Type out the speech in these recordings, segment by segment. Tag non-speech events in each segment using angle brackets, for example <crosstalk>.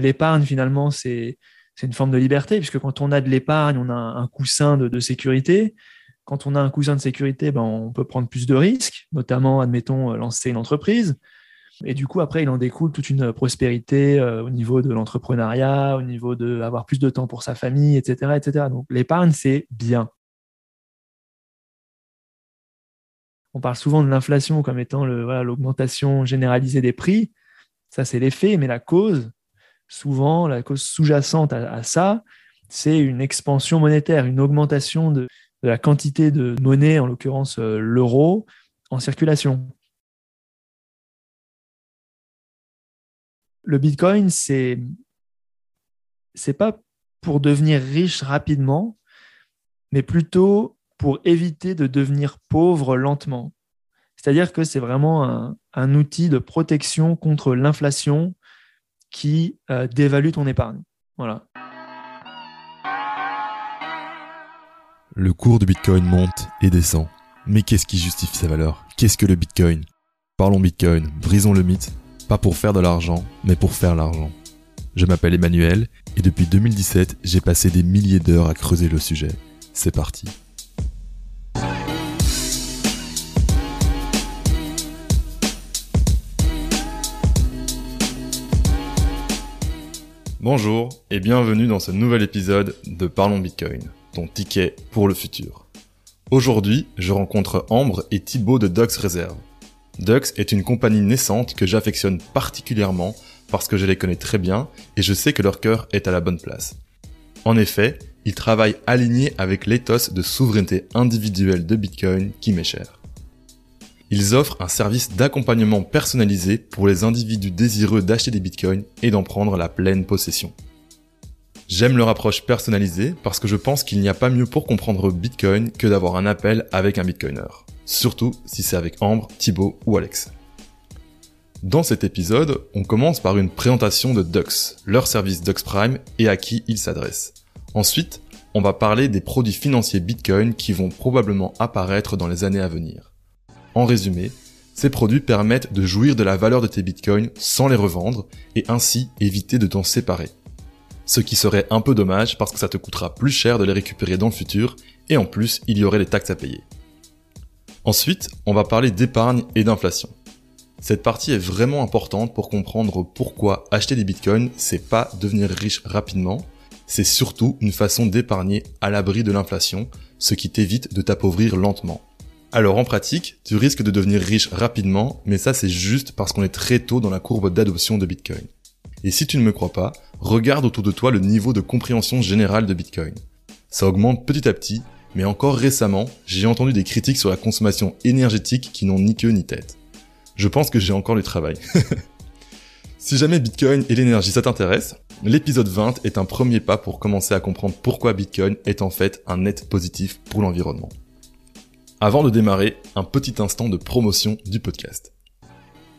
L'épargne, finalement, c'est une forme de liberté, puisque quand on a de l'épargne, on a un coussin de, sécurité. Quand on a un coussin de sécurité, ben, on peut prendre plus de risques, notamment, admettons, lancer une entreprise. Et du coup, après, il en découle toute une prospérité euh, au niveau de l'entrepreneuriat, au niveau d'avoir plus de temps pour sa famille, etc. etc. Donc l'épargne, c'est bien. On parle souvent de l'inflation comme étant l'augmentation généralisée des prix. Ça, c'est l'effet, mais la cause, souvent, la cause sous-jacente à, ça, c'est une expansion monétaire, une augmentation de, la quantité de monnaie, en l'occurrence euh, l'euro, en circulation. Le Bitcoin, c'est c'est pas pour devenir riche rapidement, mais plutôt pour éviter de devenir pauvre lentement. C'est-à-dire que c'est vraiment un, outil de protection contre l'inflation qui euh, dévalue ton épargne. Voilà. Le cours du Bitcoin monte et descend. Mais qu'est-ce qui justifie sa valeur? Qu'est-ce que le Bitcoin? Parlons Bitcoin, brisons le mythe, pas pour faire de l'argent, mais pour faire l'argent. Je m'appelle Emmanuel et depuis 2017, j'ai passé des milliers d'heures à creuser le sujet. C'est parti. Bonjour et bienvenue dans ce nouvel épisode de Parlons Bitcoin, ton ticket pour le futur. Aujourd'hui, je rencontre Ambre et Thibaut de Dux Reserve. Dux est une compagnie naissante que j'affectionne particulièrement parce que je les connais très bien et je sais que leur cœur est à la bonne place. En effet, ils travaillent alignés avec l'éthos de souveraineté individuelle de Bitcoin qui m'est cher. Ils offrent un service d'accompagnement personnalisé pour les individus désireux d'acheter des bitcoins et d'en prendre la pleine possession. J'aime leur approche personnalisée parce que je pense qu'il n'y a pas mieux pour comprendre Bitcoin que d'avoir un appel avec un Bitcoiner. Surtout si c'est avec Ambre, Thibaut ou Alex. Dans cet épisode, on commence par une présentation de Dux, leur service Dux Prime et à qui ils s'adressent. Ensuite, on va parler des produits financiers Bitcoin qui vont probablement apparaître dans les années à venir. En résumé, ces produits permettent de jouir de la valeur de tes bitcoins sans les revendre et ainsi éviter de t'en séparer. Ce qui serait un peu dommage parce que ça te coûtera plus cher de les récupérer dans le futur et en plus il y aurait des taxes à payer. Ensuite, on va parler d'épargne et d'inflation. Cette partie est vraiment importante pour comprendre pourquoi acheter des bitcoins, c'est pas devenir riche rapidement, c'est surtout une façon d'épargner à l'abri de l'inflation, ce qui t'évite de t'appauvrir lentement. Alors en pratique, tu risques de devenir riche rapidement, mais ça c'est juste parce qu'on est très tôt dans la courbe d'adoption de Bitcoin. Et si tu ne me crois pas, regarde autour de toi le niveau de compréhension générale de Bitcoin. Ça augmente petit à petit, mais encore récemment, j'ai entendu des critiques sur la consommation énergétique qui n'ont ni queue ni tête. Je pense que j'ai encore du travail. <laughs> si jamais Bitcoin et l'énergie ça t'intéresse, l'épisode 20 est un premier pas pour commencer à comprendre pourquoi Bitcoin est en fait un net positif pour l'environnement. Avant de démarrer, un petit instant de promotion du podcast.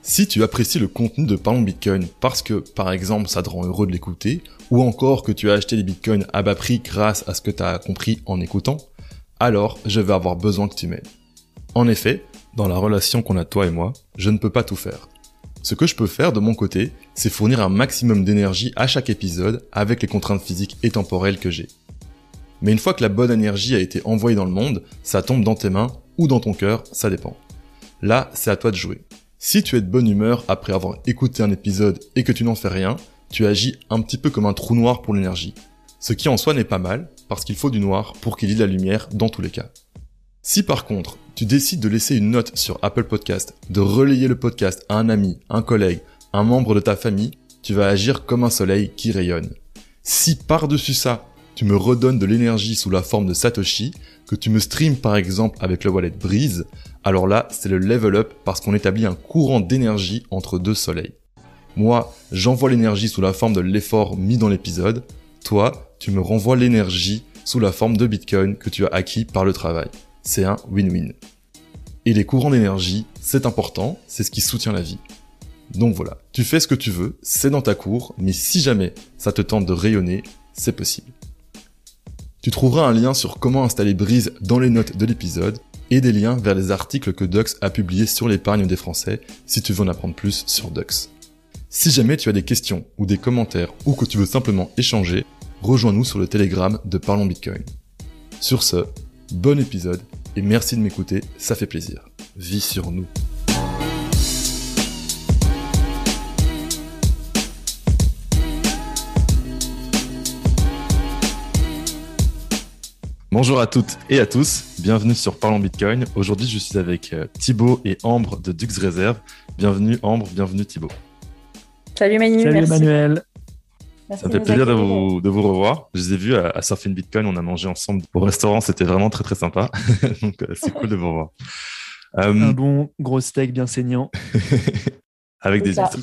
Si tu apprécies le contenu de Parlons Bitcoin parce que, par exemple, ça te rend heureux de l'écouter, ou encore que tu as acheté des bitcoins à bas prix grâce à ce que tu as compris en écoutant, alors je vais avoir besoin que tu m'aides. En effet, dans la relation qu'on a toi et moi, je ne peux pas tout faire. Ce que je peux faire de mon côté, c'est fournir un maximum d'énergie à chaque épisode avec les contraintes physiques et temporelles que j'ai. Mais une fois que la bonne énergie a été envoyée dans le monde, ça tombe dans tes mains ou dans ton cœur, ça dépend. Là, c'est à toi de jouer. Si tu es de bonne humeur après avoir écouté un épisode et que tu n'en fais rien, tu agis un petit peu comme un trou noir pour l'énergie. Ce qui en soi n'est pas mal, parce qu'il faut du noir pour qu'il y ait de la lumière dans tous les cas. Si par contre, tu décides de laisser une note sur Apple Podcast, de relayer le podcast à un ami, un collègue, un membre de ta famille, tu vas agir comme un soleil qui rayonne. Si par-dessus ça, tu me redonnes de l'énergie sous la forme de Satoshi, que tu me streams par exemple avec le wallet Breeze, alors là, c'est le level up parce qu'on établit un courant d'énergie entre deux soleils. Moi, j'envoie l'énergie sous la forme de l'effort mis dans l'épisode. Toi, tu me renvoies l'énergie sous la forme de Bitcoin que tu as acquis par le travail. C'est un win-win. Et les courants d'énergie, c'est important, c'est ce qui soutient la vie. Donc voilà, tu fais ce que tu veux, c'est dans ta cour, mais si jamais ça te tente de rayonner, c'est possible. Tu trouveras un lien sur comment installer Breeze dans les notes de l'épisode et des liens vers les articles que Dux a publiés sur l'épargne des Français si tu veux en apprendre plus sur Dux. Si jamais tu as des questions ou des commentaires ou que tu veux simplement échanger, rejoins-nous sur le Telegram de Parlons Bitcoin. Sur ce, bon épisode et merci de m'écouter, ça fait plaisir. Vis sur nous. Bonjour à toutes et à tous, bienvenue sur Parlons Bitcoin. Aujourd'hui, je suis avec euh, Thibaut et Ambre de Dux Reserve. Bienvenue Ambre, bienvenue Thibaut. Salut Manu. Salut Emmanuel. Ça me fait plaisir de vous, de vous revoir. Je les ai vus à, à Surfing Bitcoin, on a mangé ensemble au restaurant, c'était vraiment très très sympa. <laughs> Donc euh, c'est cool de vous revoir. Euh, Un bon gros steak bien saignant. <laughs> avec des huîtres.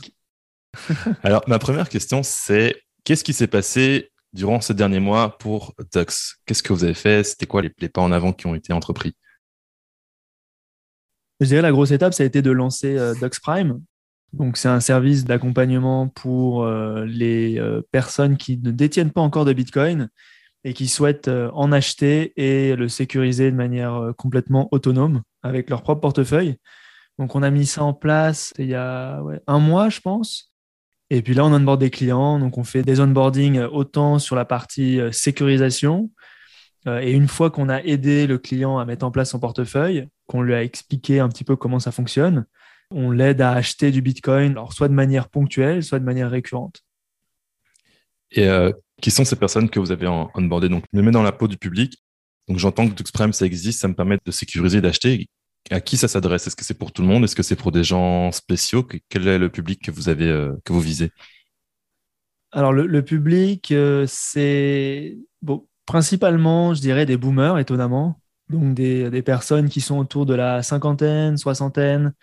Alors ma première question c'est qu'est-ce qui s'est passé durant ces derniers mois pour Dux Qu'est-ce que vous avez fait? C'était quoi les, pas en avant qui ont été entrepris? Je dirais la grosse étape, ça a été de lancer euh, Dux Prime. Donc, c'est un service d'accompagnement pour euh, les euh, personnes qui ne détiennent pas encore de Bitcoin et qui souhaitent en acheter et le sécuriser de manière complètement autonome avec leur propre portefeuille. Donc, on a mis ça en place il y a un mois, je pense. Et puis là, on onboard des clients. Donc, on fait des onboarding autant sur la partie euh, sécurisation. Euh, et une fois qu'on a aidé le client à mettre en place son portefeuille, qu'on lui a expliqué un petit peu comment ça fonctionne, on l'aide à acheter du Bitcoin, alors soit de manière ponctuelle, soit de manière récurrente. Et euh, qui sont ces personnes que vous avez en onboardé Donc, je me mets dans la peau du public. Donc, j'entends que Duxprime, ça existe, ça me permet de sécuriser, d'acheter. À qui ça s'adresse? Est-ce que c'est pour tout le monde? Est-ce que c'est pour des gens spéciaux? Quel est le public que vous avez, euh, que vous visez? Alors, le, public, euh, c'est principalement, je dirais, des boomers, étonnamment. Donc, des, personnes qui sont autour de la cinquantaine, soixantaine,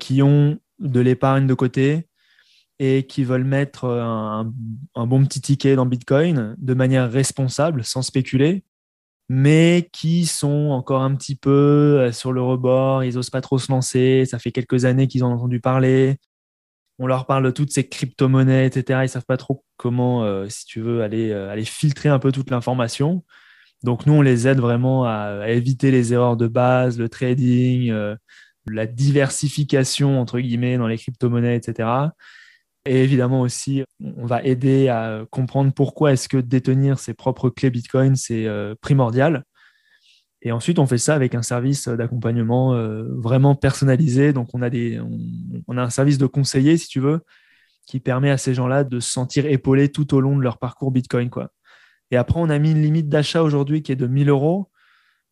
qui ont de l'épargne de côté et qui veulent mettre un, bon petit ticket dans Bitcoin de manière responsable, sans spéculer, mais qui sont encore un petit peu sur le rebord, ils n'osent pas trop se lancer, ça fait quelques années qu'ils ont entendu parler, on leur parle de toutes ces crypto-monnaies, etc. Ils ne savent pas trop comment, euh, si tu veux, aller, euh, aller filtrer un peu toute l'information. Donc nous, on les aide vraiment à, éviter les erreurs de base, le trading, euh, la diversification entre guillemets dans les crypto-monnaies, etc. Et évidemment aussi, on va aider à comprendre pourquoi est-ce que détenir ses propres clés Bitcoin, c'est euh, primordial. Et ensuite, on fait ça avec un service d'accompagnement euh, vraiment personnalisé. Donc, on a, des, on, a un service de conseiller, si tu veux, qui permet à ces gens-là de se sentir épaulés tout au long de leur parcours Bitcoin. Quoi. Et après, on a mis une limite d'achat aujourd'hui qui est de 1000 euros.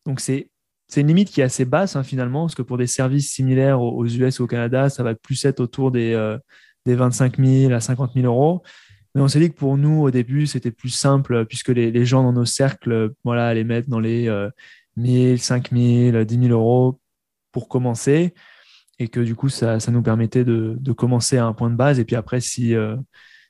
Donc, c'est une limite qui est assez basse hein, finalement, parce que pour des services similaires aux, US et au Canada, ça va plus être autour des, euh, des 25 000 à 50 000 euros. Mais on s'est dit que pour nous, au début, c'était plus simple, puisque les, gens dans nos cercles, voilà, les mettre dans les euh, 1000, 5000, 10 000 euros pour commencer. Et que du coup, ça, ça nous permettait de, de, commencer à un point de base. Et puis après, si, euh,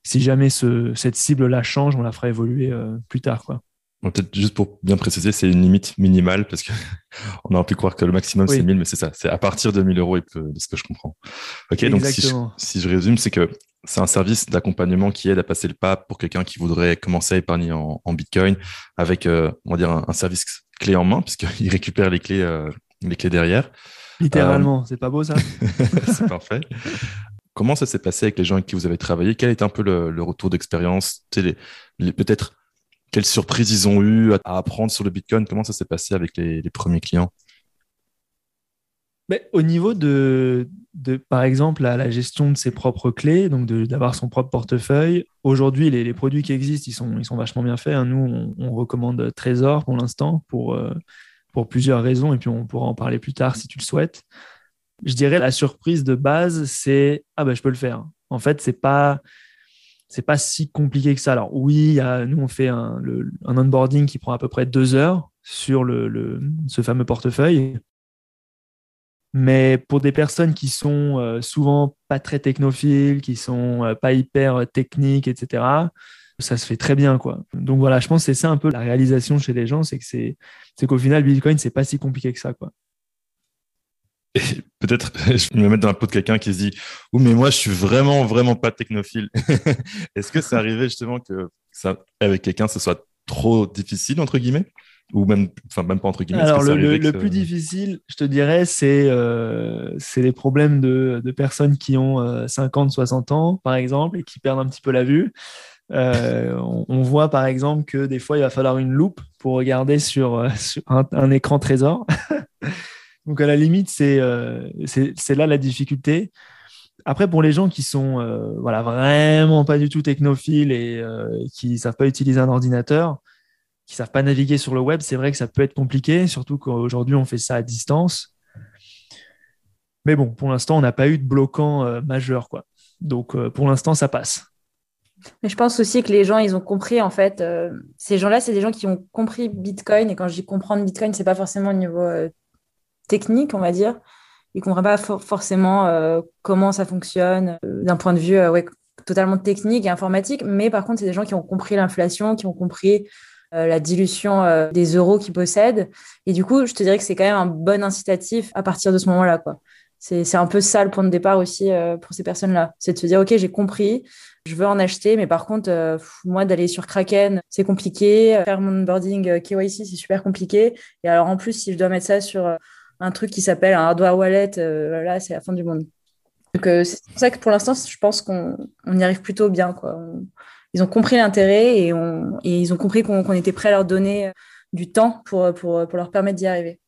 si jamais ce, cette cible-là change, on la fera évoluer euh, plus tard. Quoi. Peut-être juste pour bien préciser, c'est une limite minimale parce que <laughs> on aurait pu croire que le maximum oui. c'est 1000, mais c'est ça, c'est à partir de 1000 euros de ce que je comprends. Ok, Exactement. donc si je, si je résume, c'est que c'est un service d'accompagnement qui aide à passer le pas pour quelqu'un qui voudrait commencer à épargner en, en Bitcoin avec, euh, on va dire, un, un, service clé en main puisqu'il <laughs> récupère les clés, euh, les clés derrière. Littéralement, euh... c'est pas beau ça? <laughs> C'est parfait. Comment ça s'est passé avec les gens avec qui vous avez travaillé? Quel est un peu le, le retour d'expérience? Peut-être quelles surprises ils ont eu à apprendre sur le Bitcoin? Comment ça s'est passé avec les, premiers clients? Mais Au niveau de, par exemple, la, gestion de ses propres clés, donc d'avoir son propre portefeuille, aujourd'hui, les, produits qui existent, ils sont, ils sont vachement bien faits. Hein. Nous, on, on, recommande Trésor pour l'instant pour, euh, pour plusieurs raisons, et puis on pourra en parler plus tard si tu le souhaites. Je dirais la surprise de base, c'est ah ben je peux le faire. En fait, c'est pas c'est pas si compliqué que ça. Alors oui, nous on fait un, un, onboarding qui prend à peu près deux heures sur le, ce fameux portefeuille. Mais pour des personnes qui sont euh, souvent pas très technophiles, qui sont euh, pas hyper techniques, etc., ça se fait très bien, quoi. Donc voilà, je pense que c'est ça un peu la réalisation chez les gens, c'est que c'est qu'au final, Bitcoin, c'est pas si compliqué que ça, quoi. Et peut-être, <laughs> je vais me mettre dans la peau de quelqu'un qui se dit, ou mais moi, je suis vraiment, vraiment pas technophile. <laughs> Est-ce que c'est arrivé justement que ça, avec quelqu'un, ce soit trop difficile, entre guillemets? Ou même, enfin, même pas entre guillemets. Alors, le, plus difficile, je te dirais, c'est euh, les problèmes de, de, personnes qui ont 50, euh, 60 ans, par exemple, et qui perdent un petit peu la vue. Euh, on, voit par exemple que des fois, il va falloir une loupe pour regarder sur, un, écran trésor. <laughs> Donc, à la limite, c'est là la difficulté. Après, pour les gens qui sont voilà, vraiment pas du tout technophiles et qui ne savent pas utiliser un ordinateur, qui savent pas naviguer sur le web, c'est vrai que ça peut être compliqué, surtout qu'aujourd'hui on fait ça à distance. Mais bon, pour l'instant, on n'a pas eu de bloquant euh, majeur, quoi. Donc euh, pour l'instant, ça passe. Mais je pense aussi que les gens, ils ont compris, en fait, euh, ces gens-là, c'est des gens qui ont compris Bitcoin. Et quand je dis comprendre Bitcoin, c'est pas forcément au niveau technique, on va dire. Ils ne comprennent pas forcément comment ça fonctionne d'un point de vue ouais, totalement technique et informatique. Mais par contre, c'est des gens qui ont compris l'inflation, qui ont compris euh, la dilution euh, des euros qu'ils possèdent. Et du coup, je te dirais que c'est quand même un bon incitatif à partir de ce moment-là. C'est un peu ça le point de départ aussi euh, pour ces personnes-là. C'est de se dire, OK, j'ai compris, je veux en acheter, mais par contre, moi, d'aller sur Kraken, c'est compliqué. Faire mon onboarding KYC, c'est super compliqué. Et alors, en plus, si je dois mettre ça sur un truc qui s'appelle un hardware wallet, là, c'est la fin du monde. Donc, c'est pour ça que pour l'instant, je pense qu'on y arrive plutôt bien. Quoi ils ont compris l'intérêt et, ils ont compris qu'on était prêt à leur donner euh, du temps pour, pour, leur permettre d'y arriver.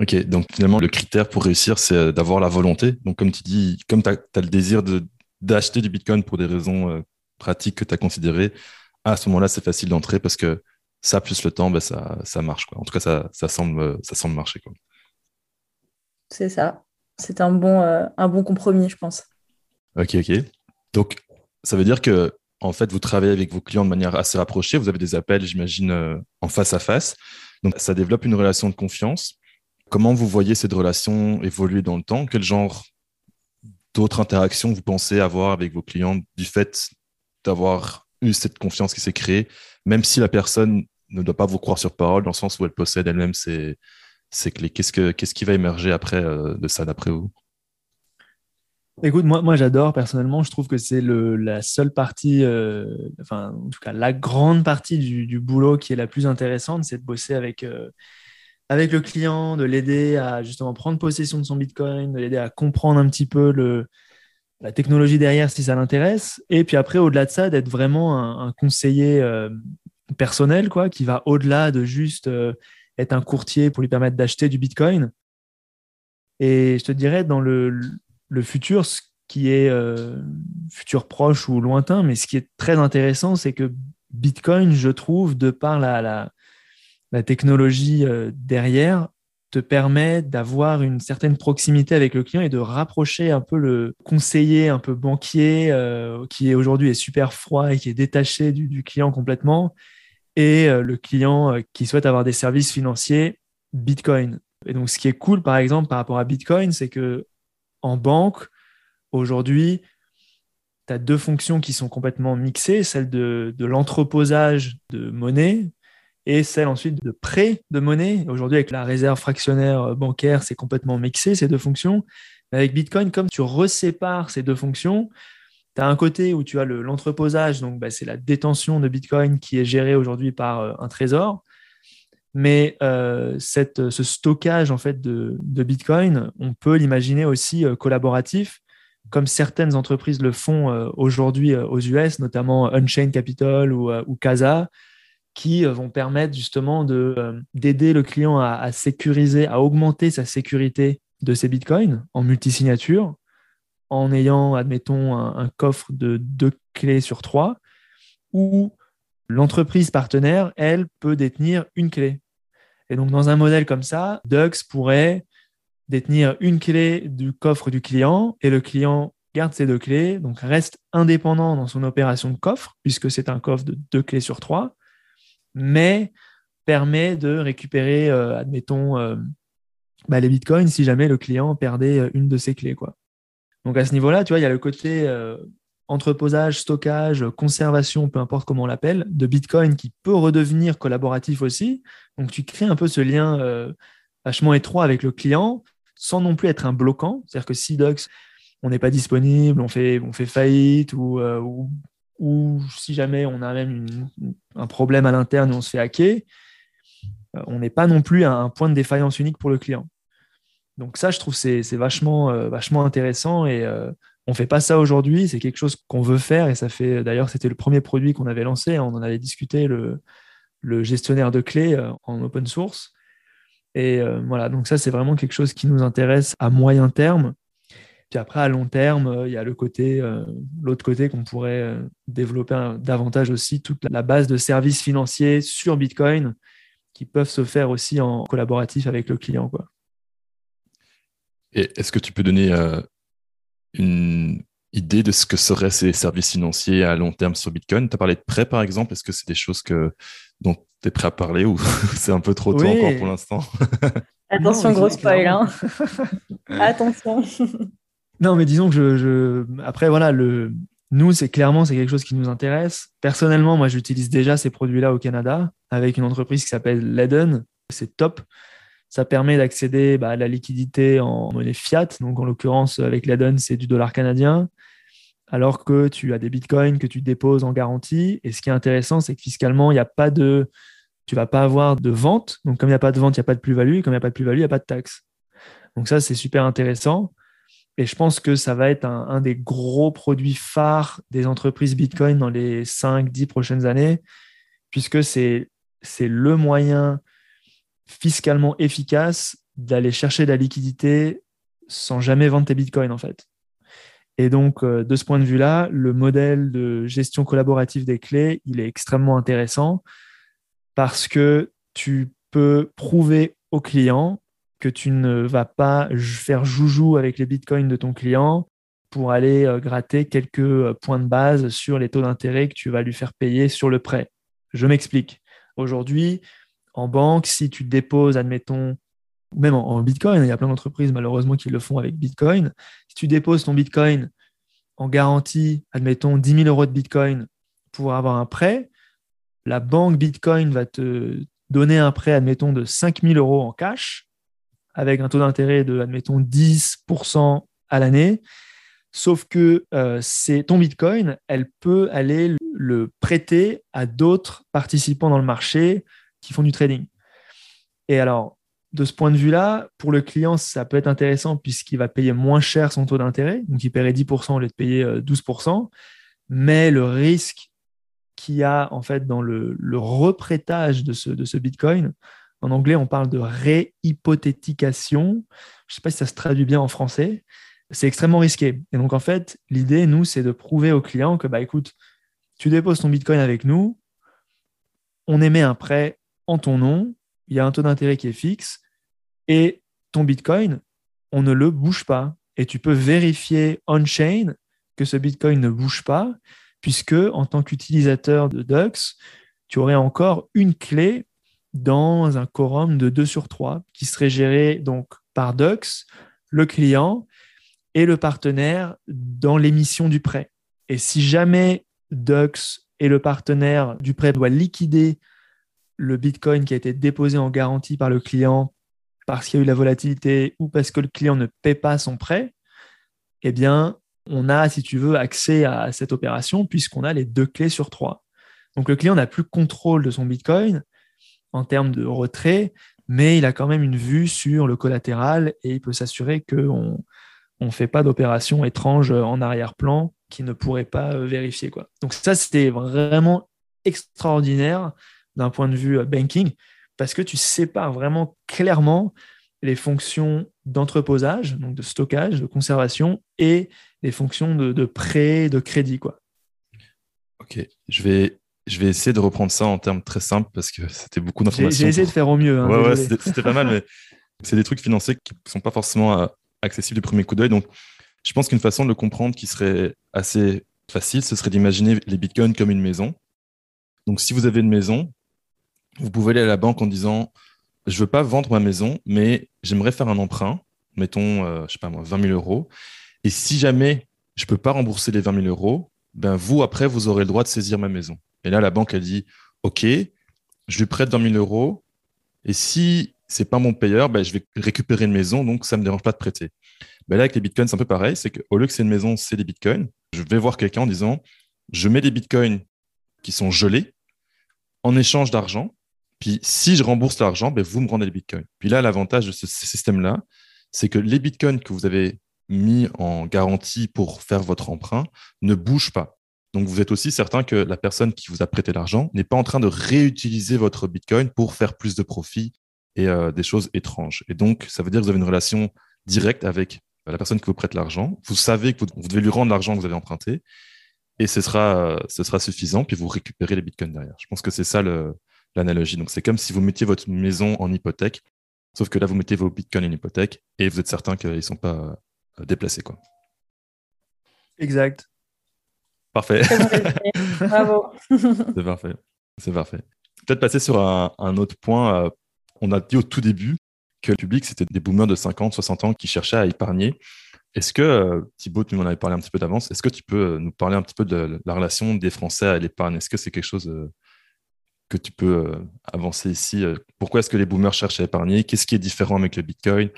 Ok, donc finalement, le critère pour réussir, c'est euh, d'avoir la volonté. Donc, comme tu dis, comme tu as, le désir d'acheter du Bitcoin pour des raisons euh, pratiques que tu as considérées, à ce moment-là, c'est facile d'entrer parce que ça, plus le temps, ben, ça, ça marche. Quoi. En tout cas, ça, ça, semble, ça semble marcher. C'est ça. C'est un, bon, un bon compromis, je pense. Ok, ok. Donc, ça veut dire que en fait, vous travaillez avec vos clients de manière assez rapprochée. Vous avez des appels, j'imagine, euh, en face à face. Donc, ça développe une relation de confiance. Comment vous voyez cette relation évoluer dans le temps? Quel genre d'autres interactions vous pensez avoir avec vos clients du fait d'avoir eu cette confiance qui s'est créée, même si la personne ne doit pas vous croire sur parole, dans le sens où elle possède elle-même ses, clés Qu'est-ce qui va émerger après euh, de ça, d'après vous? Écoute, moi, moi j'adore personnellement. Je trouve que c'est la seule partie, euh, enfin, en tout cas, la grande partie du, boulot qui est la plus intéressante, c'est de bosser avec, euh, avec le client, de l'aider à justement prendre possession de son Bitcoin, de l'aider à comprendre un petit peu le, la technologie derrière si ça l'intéresse. Et puis après, au-delà de ça, d'être vraiment un, conseiller personnel, quoi, qui va au-delà de juste être un courtier pour lui permettre d'acheter du Bitcoin. Et je te dirais, dans le, le futur, ce qui est euh, futur proche ou lointain, mais ce qui est très intéressant, c'est que Bitcoin, je trouve, de par la, la, technologie euh, derrière, te permet d'avoir une certaine proximité avec le client et de rapprocher un peu le conseiller, un peu banquier, euh, qui aujourd'hui est super froid et qui est détaché du, client complètement, et le client qui souhaite avoir des services financiers Bitcoin. Et donc, ce qui est cool, par exemple, par rapport à Bitcoin, c'est que en banque, aujourd'hui, tu as deux fonctions qui sont complètement mixées, celle de, l'entreposage de monnaie et celle ensuite de prêt de monnaie. Aujourd'hui, avec la réserve fractionnaire bancaire, c'est complètement mixé, ces deux fonctions. avec Bitcoin, comme tu resépares ces deux fonctions, tu as un côté où tu as l'entreposage, donc bah, c'est la détention de Bitcoin qui est gérée aujourd'hui par euh, un trésor. Mais euh, ce stockage en fait de, Bitcoin, on peut l'imaginer aussi euh, collaboratif, comme certaines entreprises le font aujourd'hui aux US, notamment Unchained Capital ou, ou Casa, qui vont permettre justement d'aider le client à, sécuriser, à augmenter sa sécurité de ses bitcoins en multisignature, en ayant, admettons, un, coffre de deux clés sur trois, où l'entreprise partenaire, elle, peut détenir une clé. Et donc, dans un modèle comme ça, Dux pourrait détenir une clé du coffre du client et le client garde ces deux clés, donc reste indépendant dans son opération de coffre, puisque c'est un coffre de deux clés sur trois, mais permet de récupérer, euh, admettons, euh, bah, les bitcoins si jamais le client perdait euh, une de ses clés. Quoi. Donc à ce niveau-là, tu vois, il y a le côté entreposage, stockage, conservation, peu importe comment on l'appelle, de Bitcoin qui peut redevenir collaboratif aussi. Donc tu crées un peu ce lien euh, vachement étroit avec le client sans non plus être un bloquant. C'est-à-dire que si Docs, on n'est pas disponible, on fait, on fait faillite ou, euh, ou, si jamais on a même un problème à l'interne et on se fait hacker, euh, on n'est pas non plus à un point de défaillance unique pour le client. Donc ça, je trouve c'est vachement, euh, vachement intéressant et on ne fait pas ça aujourd'hui. C'est quelque chose qu'on veut faire et ça fait d'ailleurs c'était le premier produit qu'on avait lancé. On en avait discuté le, gestionnaire de clés en open source. Et voilà, donc ça c'est vraiment quelque chose qui nous intéresse à moyen terme. Puis après, à long terme, il y a le côté, l'autre côté qu'on pourrait développer davantage aussi, toute la base de services financiers sur Bitcoin qui peuvent se faire aussi en collaboratif avec le client. Et est-ce que tu peux donner euh, une idée de ce que seraient ces services financiers à long terme sur Bitcoin? Tu as parlé de prêts, par exemple. Est-ce que c'est des choses que, dont tu es prêt à parler ou <laughs> c'est un peu trop tôt encore pour l'instant? <laughs> Attention, gros spoil. Hein. <laughs> Attention. non, mais disons que je, je... après, voilà, le, nous, c'est clairement c'est quelque chose qui nous intéresse. Personnellement, moi, j'utilise déjà ces produits-là au Canada avec une entreprise qui s'appelle Leden. C'est top. Ça permet d'accéder bah, à la liquidité en monnaie fiat. Donc, en l'occurrence, avec Leden, c'est du dollar canadien. Alors que tu as des bitcoins que tu déposes en garantie. Et ce qui est intéressant, c'est que fiscalement, il n'y a pas de. Tu vas pas avoir de vente. Donc, comme il n'y a pas de vente, il n'y a pas de plus-value. Comme il n'y a pas de plus-value, il n'y a pas de taxe. Donc, ça, c'est super intéressant. Et je pense que ça va être un, des gros produits phares des entreprises Bitcoin dans les 5-10 prochaines années, puisque c'est le moyen fiscalement efficace d'aller chercher de la liquidité sans jamais vendre tes bitcoins en fait. Et donc, euh, de ce point de vue-là, le modèle de gestion collaborative des clés, il est extrêmement intéressant parce que tu peux prouver au client que tu ne vas pas faire joujou avec les bitcoins de ton client pour aller euh, gratter quelques euh, points de base sur les taux d'intérêt que tu vas lui faire payer sur le prêt. Je m'explique. Aujourd'hui, en banque, si tu déposes, admettons, même en, Bitcoin, il y a plein d'entreprises malheureusement qui le font avec Bitcoin. Si tu déposes ton Bitcoin en garantie, admettons 10 000 euros de Bitcoin pour avoir un prêt, la banque Bitcoin va te donner un prêt, admettons, de 5 000 euros en cash avec un taux d'intérêt de, admettons, 10% à l'année. Sauf que euh, c'est ton Bitcoin, elle peut aller le prêter à d'autres participants dans le marché qui font du trading. Et alors, de ce point de vue-là, pour le client, ça peut être intéressant puisqu'il va payer moins cher son taux d'intérêt. Donc, il paierait 10% au lieu de payer 12%. Euh, Mais le risque qu'il y a en fait dans le, le reprêtage de ce, de ce Bitcoin, en anglais, on parle de réhypothétication. Je ne sais pas si ça se traduit bien en français. C'est extrêmement risqué. Et donc, en fait, l'idée, nous, c'est de prouver au client que, bah, écoute, tu déposes ton Bitcoin avec nous, on émet un prêt en ton nom, il y a un taux d'intérêt qui est fixe, et ton Bitcoin, on ne le bouge pas. Et tu peux vérifier on-chain que ce Bitcoin ne bouge pas, puisque en tant qu'utilisateur de Dux, tu aurais encore une clé dans un quorum de 2 sur 3 qui serait géré donc par Dux, le client et le partenaire dans l'émission du prêt. Et si jamais Dux et le partenaire du prêt doivent liquider le Bitcoin qui a été déposé en garantie par le client parce qu'il y a eu la volatilité ou parce que le client ne paie pas son prêt, eh bien, on a, si tu veux, accès à cette opération puisqu'on a les deux clés sur trois. Donc le client n'a plus contrôle de son Bitcoin, en termes de retrait, mais il a quand même une vue sur le collatéral et il peut s'assurer qu'on ne fait pas d'opération étrange en arrière-plan qui ne pourrait pas vérifier. Quoi. Donc ça, c'était vraiment extraordinaire d'un point de vue euh, banking, parce que tu sépares vraiment clairement les fonctions d'entreposage, donc de stockage, de conservation, et les fonctions de, de prêt, de crédit. Quoi. Ok, je vais je vais essayer de reprendre ça en termes très simples parce que c'était beaucoup d'informations. J'ai essayé de faire au mieux. Hein, ouais, ouais c'était pas mal, mais c'est des trucs financiers qui ne sont pas forcément euh, accessibles du premier coup d'œil. Donc, je pense qu'une façon de le comprendre qui serait assez facile, ce serait d'imaginer les bitcoins comme une maison. Donc, si vous avez une maison, vous pouvez aller à la banque en disant Je ne veux pas vendre ma maison, mais j'aimerais faire un emprunt, mettons, euh, je sais pas moi, 20 000 euros. Et si jamais je ne peux pas rembourser les 20 000 euros, ben vous, après, vous aurez le droit de saisir ma maison. Et là, la banque, elle dit, OK, je lui prête 20 000 euros. Et si c'est pas mon payeur, ben, je vais récupérer une maison, donc ça me dérange pas de prêter. Ben là, avec les bitcoins, c'est un peu pareil. C'est qu'au lieu que c'est une maison, c'est des bitcoins. Je vais voir quelqu'un en disant, je mets des bitcoins qui sont gelés en échange d'argent. Puis si je rembourse l'argent, ben, vous me rendez les bitcoins. Puis là, l'avantage de ce système-là, c'est que les bitcoins que vous avez mis en garantie pour faire votre emprunt ne bougent pas. Donc, vous êtes aussi certain que la personne qui vous a prêté l'argent n'est pas en train de réutiliser votre Bitcoin pour faire plus de profit et euh, des choses étranges. Et donc, ça veut dire que vous avez une relation directe avec euh, la personne qui vous prête l'argent. Vous savez que vous, devez lui rendre l'argent que vous avez emprunté et ce sera, euh, ce sera suffisant, puis vous récupérez les bitcoins derrière. Je pense que c'est ça l'analogie. Donc, c'est comme si vous mettiez votre maison en hypothèque, sauf que là, vous mettez vos bitcoins en hypothèque et vous êtes certain qu'ils ne sont pas déplacés. Quoi. Exact. Parfait. <laughs> Bravo. c'est parfait. C'est parfait. Peut-être passer sur un, autre point. Euh, on a dit au tout début que le public, c'était des boomers de 50, 60 ans qui cherchaient à épargner. Est-ce que, euh, Thibaut, tu m'en avais parlé un petit peu d'avance, est-ce que tu peux euh, nous parler un petit peu de la relation des Français à l'épargne? Est-ce que c'est quelque chose que tu peux avancer ici Pourquoi est-ce que les boomers cherchent à épargner? Qu'est-ce qui est différent avec le Bitcoin?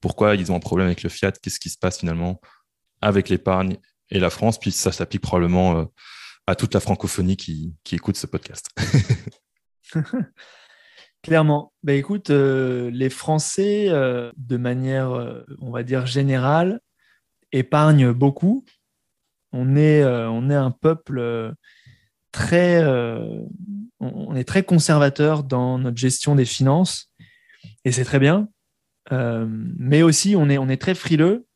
Pourquoi ils ont un problème avec le fiat? Qu'est-ce qui se passe finalement avec l'épargne et la France, puis ça s'applique probablement euh, à toute la francophonie qui, écoute ce podcast. <laughs> Clairement. Bah, écoute, euh, les Français, euh, de manière, on va dire, générale, épargnent beaucoup. On est, on est un peuple très, on est très conservateur dans notre gestion des finances, et c'est très bien. mais aussi, on est, on est très frileux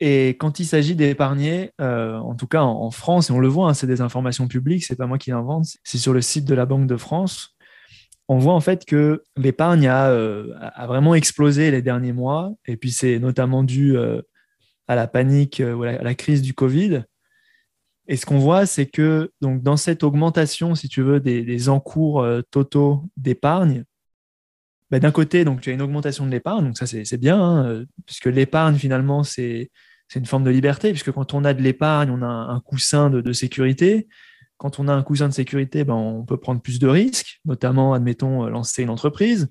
et quand il s'agit d'épargner, euh, en tout cas en, France, et on le voit, hein, c'est des informations publiques, c'est pas moi qui l'invente, c'est sur le site de la Banque de France. On voit en fait que l'épargne a, euh, a, vraiment explosé les derniers mois, et puis c'est notamment dû euh, à la panique ou à la, crise du Covid. Et ce qu'on voit, c'est que dans cette augmentation, si tu veux, des, encours totaux d'épargne, bah, d'un côté, donc, tu as une augmentation de l'épargne, donc ça c'est bien, hein, puisque l'épargne finalement, c'est une forme de liberté, puisque quand on a de l'épargne, on a un coussin de, sécurité. Quand on a un coussin de sécurité, ben, on peut prendre plus de risques, notamment, admettons, euh, lancer une entreprise.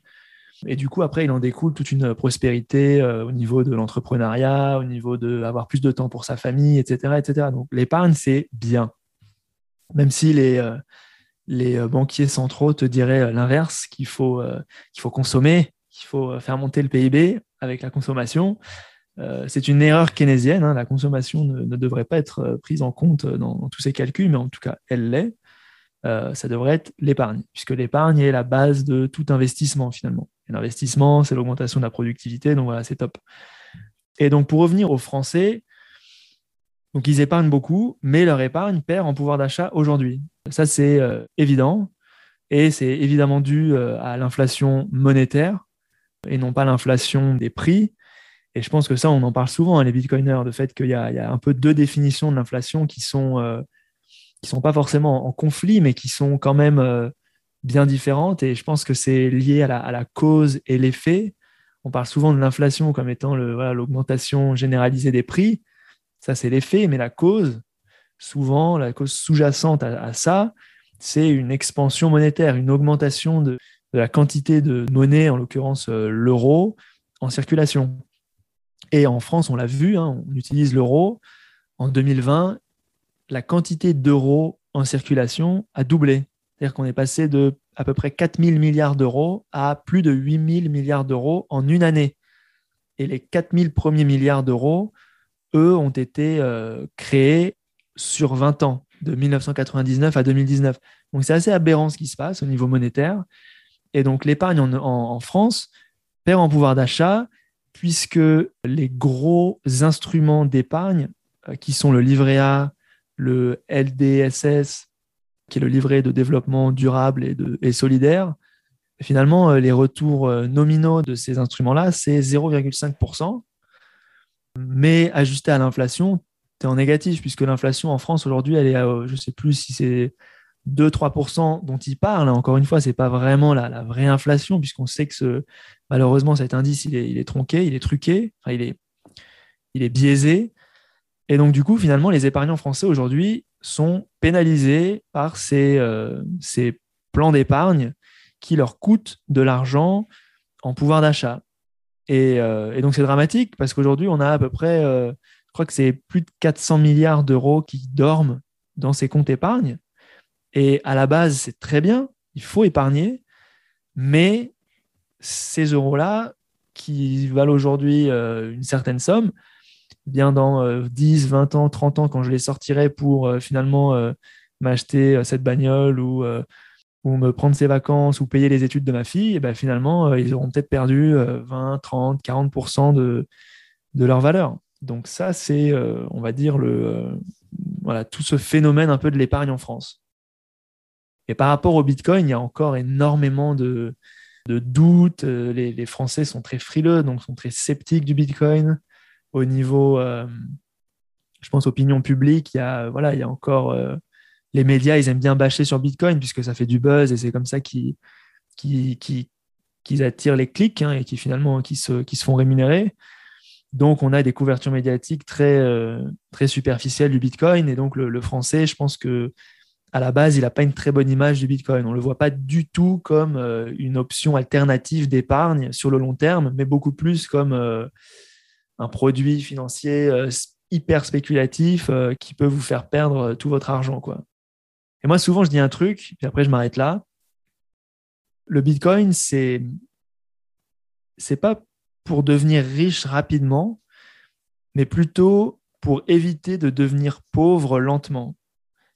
Et du coup, après, il en découle toute une prospérité euh, au niveau de l'entrepreneuriat, au niveau d'avoir plus de temps pour sa famille, etc. etc. Donc l'épargne, c'est bien. Même si les, euh, les banquiers centraux te diraient l'inverse, qu'il faut, qu'il faut consommer, qu'il faut faire monter le PIB avec la consommation. Euh, c'est une erreur keynésienne. Hein. La consommation ne, devrait pas être euh, prise en compte dans, tous ces calculs, mais en tout cas, elle l'est. Euh, ça devrait être l'épargne, puisque l'épargne est la base de tout investissement finalement. L'investissement, c'est l'augmentation de la productivité, donc voilà, c'est top. Et donc pour revenir aux Français, donc ils épargnent beaucoup, mais leur épargne perd en pouvoir d'achat aujourd'hui. Ça c'est évident, et c'est évidemment dû à l'inflation monétaire et non pas l'inflation des prix. Et je pense que ça, on en parle souvent, hein, les bitcoiners, de fait qu'il y, a un peu deux définitions de l'inflation qui sont euh, sont pas forcément en conflit, mais qui sont quand même euh, bien différentes. Et je pense que c'est lié à la, cause et l'effet. On parle souvent de l'inflation comme étant l'augmentation généralisée des prix. Ça, c'est l'effet, mais la cause, souvent, la cause sous-jacente à, ça, c'est une expansion monétaire, une augmentation de, de, la quantité de monnaie, en l'occurrence euh, l'euro, en circulation. Et en France, on l'a vu, hein, on utilise l'euro. En 2020, la quantité d'euros en circulation a doublé. C'est-à-dire qu'on est passé de à peu près 4 000 milliards d'euros à plus de 8 000 milliards d'euros en une année. Et les 4 000 premiers milliards d'euros, eux, ont été euh, créés sur 20 ans, de 1999 à 2019. Donc c'est assez aberrant ce qui se passe au niveau monétaire. Et donc l'épargne en France perd en pouvoir d'achat puisque les gros instruments d'épargne, euh, qui sont le livret A, le LDSS, qui est le livret de développement durable et, solidaire, finalement, euh, les retours euh, nominaux de ces instruments-là, c'est 0,5%. Mais ajusté à l'inflation, tu es en négatif, puisque l'inflation en France aujourd'hui, elle est à, je ne sais plus si c'est 2-3% dont il parle, encore une fois, ce n'est pas vraiment la, vraie inflation, puisqu'on sait que malheureusement, cet indice, il est, tronqué, il est truqué, il est biaisé. Et donc, du coup, finalement, les épargnants français aujourd'hui sont pénalisés par ces, euh, ces plans d'épargne qui leur coûtent de l'argent en pouvoir d'achat. Et, euh, donc, c'est dramatique parce qu'aujourd'hui, on a à peu près, euh, je crois que c'est plus de 400 milliards d'euros qui dorment dans ces comptes épargne. Et à la base, c'est très bien. il faut épargner, mais ces euros-là, qui valent aujourd'hui une certaine somme, bien dans 10, 20 ans, 30 ans, quand je les sortirai pour finalement m'acheter cette bagnole ou ou me prendre ses vacances ou payer les études de ma fille, et ben finalement, euh, ils auront peut-être perdu 20, 30, 40% de, de leur valeur. Donc ça, c'est, euh, on va dire, le, euh, voilà, tout ce phénomène un peu de l'épargne en France. Et par rapport au Bitcoin, il y a encore énormément de, de doutes. Les, les, Français sont très frileux, donc sont très sceptiques du Bitcoin. Au niveau, je pense, opinion publique, il y a, voilà, il y a encore les médias, ils aiment bien bâcher sur Bitcoin puisque ça fait du buzz et c'est comme ça qu'ils attirent les clics hein, et qui finalement se, se font rémunérer. Donc, on a des couvertures médiatiques très, euh, très superficielles du Bitcoin. Et donc, le, français, je pense que à la base, il n'a pas une très bonne image du Bitcoin. On ne le voit pas du tout comme euh, une option alternative d'épargne sur le long terme, mais beaucoup plus comme euh, un produit financier hyper spéculatif qui peut vous faire perdre tout votre argent. Quoi. Et moi, souvent, je dis un truc, puis après, je m'arrête là. Le Bitcoin, c'est c'est pas pour devenir riche rapidement, mais plutôt pour éviter de devenir pauvre lentement.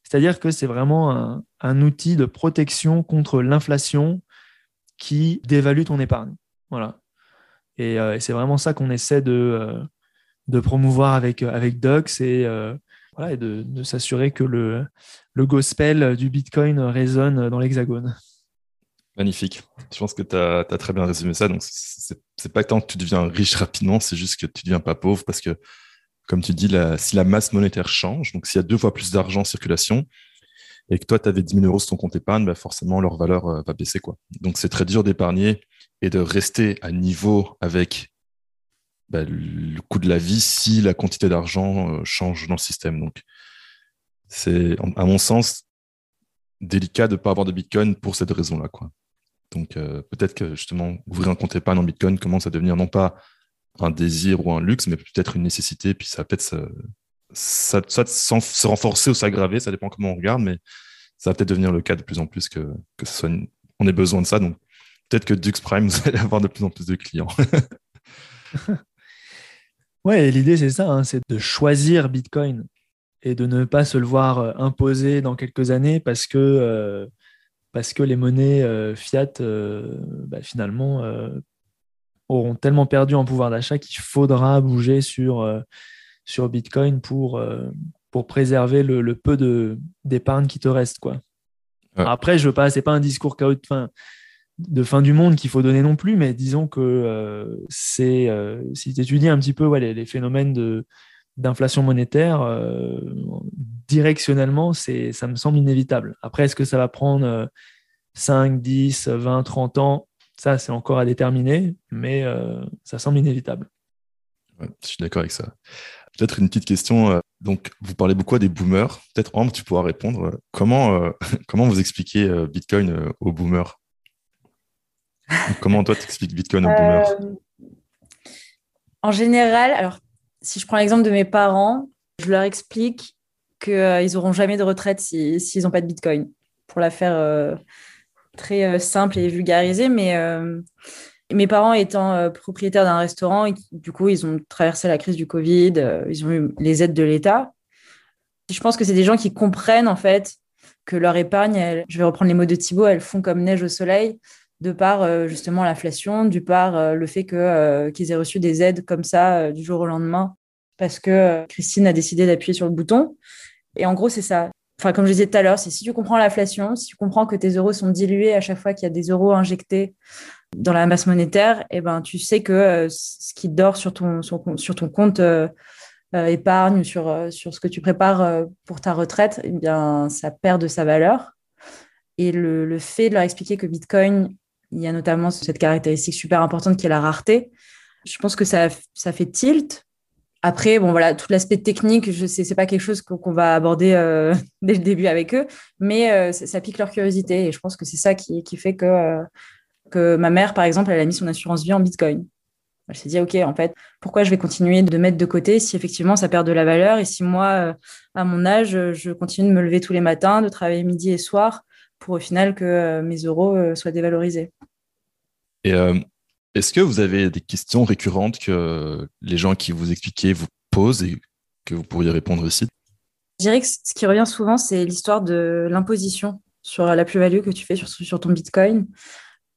C'est-à-dire que c'est vraiment un, un, outil de protection contre l'inflation qui dévalue ton épargne. Voilà. Et, euh, c'est vraiment ça qu'on essaie de, euh, de promouvoir avec, avec Dux et, euh, voilà, et de, s'assurer que le, le gospel du Bitcoin résonne dans l'hexagone. Magnifique. Je pense que tu as, très bien résumé ça. Donc, c'est pas tant que tu deviens riche rapidement, c'est juste que tu deviens pas pauvre parce que, comme tu dis, si la masse monétaire change, donc s'il y a deux fois plus d'argent en circulation et que toi, tu avais 10 000 euros sur ton compte épargne, bah forcément, leur valeur euh, va baisser. Quoi. Donc, c'est très dur d'épargner et de rester à niveau avec bah, le coût de la vie si la quantité d'argent euh, change dans le système. Donc, c'est, à mon sens, délicat de ne pas avoir de Bitcoin pour cette raison-là. Donc, euh, peut-être que justement, ouvrir un compte épargne en Bitcoin commence à devenir non pas un désir ou un luxe, mais peut-être une nécessité. Puis ça va peut-être ça, soit se renforcer ou s'aggraver, ça dépend comment on regarde, mais ça va peut-être devenir le cas de plus en plus que, que soit on ait besoin de ça. Donc, peut-être que Dux Prime, <laughs> vous allez avoir de plus en plus de clients. <laughs> ouais, l'idée, c'est ça, hein, c'est de choisir Bitcoin et de ne pas se le voir euh, imposer dans quelques années parce que, euh, parce que les monnaies euh, fiat, bah, finalement, auront tellement perdu en pouvoir d'achat qu'il faudra bouger sur, sur Bitcoin pour, pour préserver le, peu d'épargne qui te reste. Quoi. Après, je veux pas, c'est pas un discours fin, de fin du monde qu'il faut donner non plus, mais disons que c'est si tu étudies un petit peu les, phénomènes d'inflation monétaire, euh, directionnellement, c'est, ça me semble inévitable. Après, est-ce que ça va prendre 5, 10, 20, 30 ans? Ça, c'est encore à déterminer, mais euh, ça semble inévitable. je suis d'accord avec ça. Peut-être une petite question. Euh, donc, vous parlez beaucoup des boomers. Peut-être, Ambre, tu pourras répondre. Comment, <laughs> comment vous expliquez Bitcoin aux boomers? Comment toi, tu expliques Bitcoin aux boomers En général, alors si je prends l'exemple de mes parents, je leur explique qu'ils euh, n'auront jamais de retraite s'ils n'ont pas de Bitcoin, pour la faire euh, très euh, simple et vulgarisée. Mais mes parents étant propriétaires d'un restaurant, et du coup, ils ont traversé la crise du Covid, ils ont eu les aides de l'État. Je pense que c'est des gens qui comprennent en fait que leur épargne, je vais reprendre les mots de Thibault, elles font comme neige au soleil de par euh, justement l'inflation, du par euh, le fait que, euh, qu'ils aient reçu des aides comme ça du jour au lendemain parce que Christine a décidé d'appuyer sur le bouton. Et en gros, c'est ça. Enfin, comme je disais tout à l'heure, c'est si tu comprends l'inflation, si tu comprends que tes euros sont dilués à chaque fois qu'il y a des euros injectés dans la masse monétaire, eh ben, tu sais que ce qui dort sur ton, sur, ton compte épargne ou sur, sur ce que tu prépares pour ta retraite, eh bien, ça perd de sa valeur. Et le, le, fait de leur expliquer que Bitcoin il y a notamment cette caractéristique super importante qui est la rareté. Je pense que ça, ça fait tilt. Après, bon, voilà, tout l'aspect technique, je sais, c'est pas quelque chose qu'on va aborder euh, <laughs> dès le début avec eux, mais euh, ça, pique leur curiosité. Et je pense que c'est ça qui, fait que, euh, que ma mère, par exemple, elle a mis son assurance vie en Bitcoin. Elle s'est dit, OK, en fait, pourquoi je vais continuer de mettre de côté si effectivement ça perd de la valeur et si moi, à mon âge, je continue de me lever tous les matins, de travailler midi et soir pour au final que mes euros soient dévalorisés. Et est-ce que vous avez des questions récurrentes que les gens qui vous expliquaient vous posent et que vous pourriez répondre aussi? Je dirais que ce qui revient souvent, c'est l'histoire de l'imposition sur la plus-value que tu fais sur, sur ton Bitcoin.